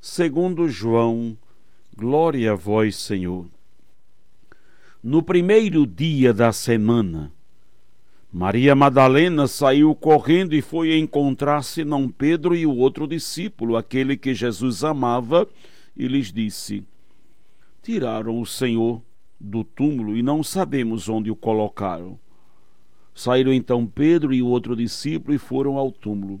segundo João. Glória a vós, Senhor. No primeiro dia da semana, Maria Madalena saiu correndo e foi encontrar Simão Pedro e o outro discípulo, aquele que Jesus amava, e lhes disse: Tiraram o Senhor do túmulo e não sabemos onde o colocaram. Saíram então Pedro e o outro discípulo e foram ao túmulo.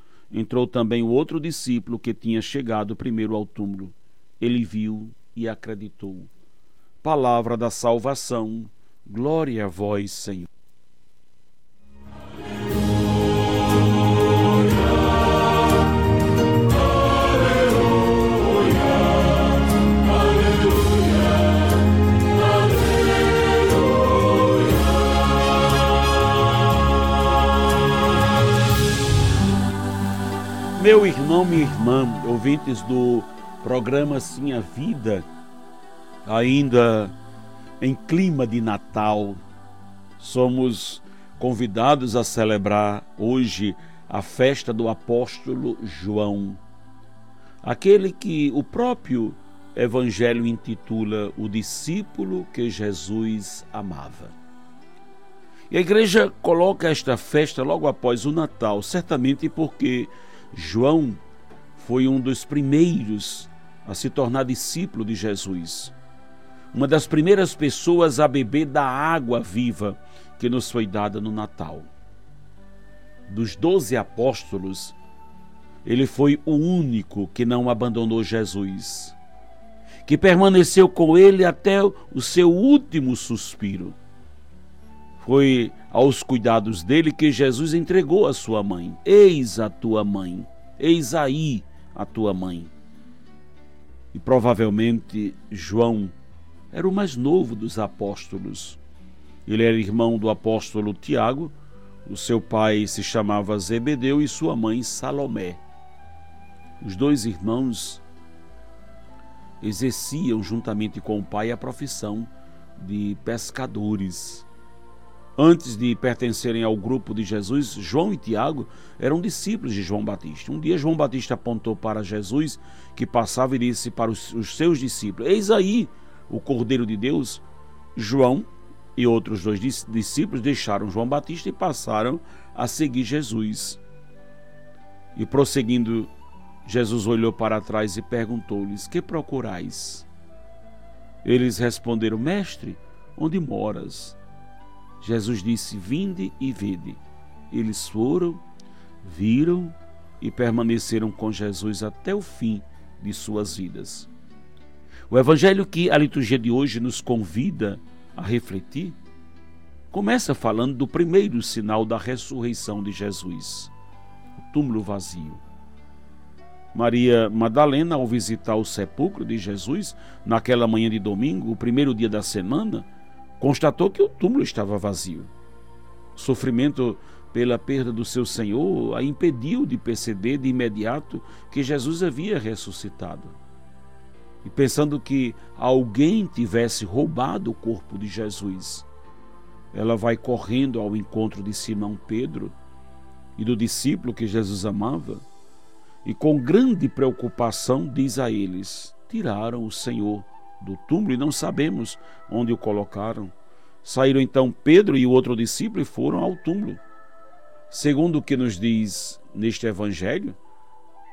entrou também o outro discípulo que tinha chegado primeiro ao túmulo. Ele viu e acreditou. Palavra da salvação. Glória a vós, Senhor. Meu irmão, minha irmã, ouvintes do programa Sim a Vida, ainda em clima de Natal, somos convidados a celebrar hoje a festa do apóstolo João, aquele que o próprio Evangelho intitula o discípulo que Jesus amava. E a igreja coloca esta festa logo após o Natal, certamente porque João foi um dos primeiros a se tornar discípulo de Jesus. Uma das primeiras pessoas a beber da água viva que nos foi dada no Natal. Dos doze apóstolos, ele foi o único que não abandonou Jesus, que permaneceu com ele até o seu último suspiro. Foi aos cuidados dele que Jesus entregou a sua mãe. Eis a tua mãe, eis aí a tua mãe. E provavelmente João era o mais novo dos apóstolos. Ele era irmão do apóstolo Tiago, o seu pai se chamava Zebedeu e sua mãe Salomé. Os dois irmãos exerciam juntamente com o pai a profissão de pescadores. Antes de pertencerem ao grupo de Jesus, João e Tiago eram discípulos de João Batista. Um dia João Batista apontou para Jesus, que passava e disse para os, seus discípulos: Eis aí o Cordeiro de Deus. João e outros dois discípulos deixaram João Batista e passaram a seguir Jesus. E prosseguindo, Jesus olhou para trás e perguntou-lhes: Que procurais? Eles responderam: Mestre, onde moras? Jesus disse: Vinde e vede. Eles foram, viram e permaneceram com Jesus até o fim de suas vidas. O evangelho que a liturgia de hoje nos convida a refletir começa falando do primeiro sinal da ressurreição de Jesus, o túmulo vazio. Maria Madalena, ao visitar o sepulcro de Jesus naquela manhã de domingo, o primeiro dia da semana, constatou que o túmulo estava vazio. Sofrimento pela perda do seu Senhor a impediu de perceber de imediato que Jesus havia ressuscitado. E pensando que alguém tivesse roubado o corpo de Jesus, ela vai correndo ao encontro de Simão Pedro e do discípulo que Jesus amava, e com grande preocupação diz a eles: Tiraram o Senhor do túmulo e não sabemos onde o colocaram. Saíram então Pedro e o outro discípulo e foram ao túmulo. Segundo o que nos diz neste evangelho,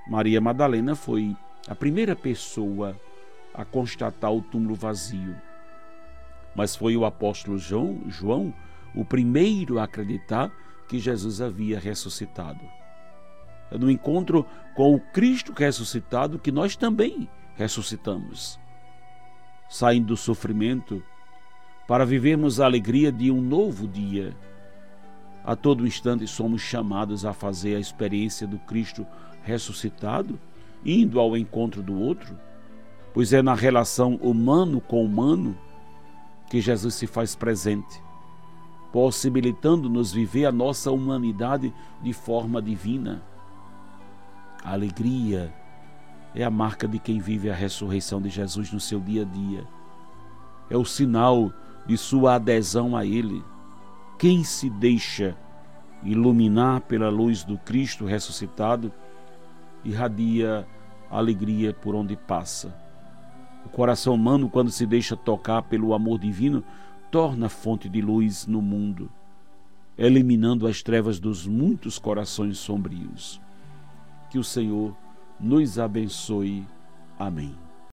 Maria Madalena foi a primeira pessoa a constatar o túmulo vazio. Mas foi o apóstolo João, João o primeiro a acreditar que Jesus havia ressuscitado. É no encontro com o Cristo ressuscitado que nós também ressuscitamos. Saindo do sofrimento para vivermos a alegria de um novo dia. A todo instante somos chamados a fazer a experiência do Cristo ressuscitado, indo ao encontro do outro, pois é na relação humano com humano que Jesus se faz presente, possibilitando-nos viver a nossa humanidade de forma divina. A alegria é a marca de quem vive a ressurreição de Jesus no seu dia a dia. É o sinal de sua adesão a Ele. Quem se deixa iluminar pela luz do Cristo ressuscitado irradia alegria por onde passa. O coração humano, quando se deixa tocar pelo amor divino, torna fonte de luz no mundo, eliminando as trevas dos muitos corações sombrios. Que o Senhor nos abençoe. Amém.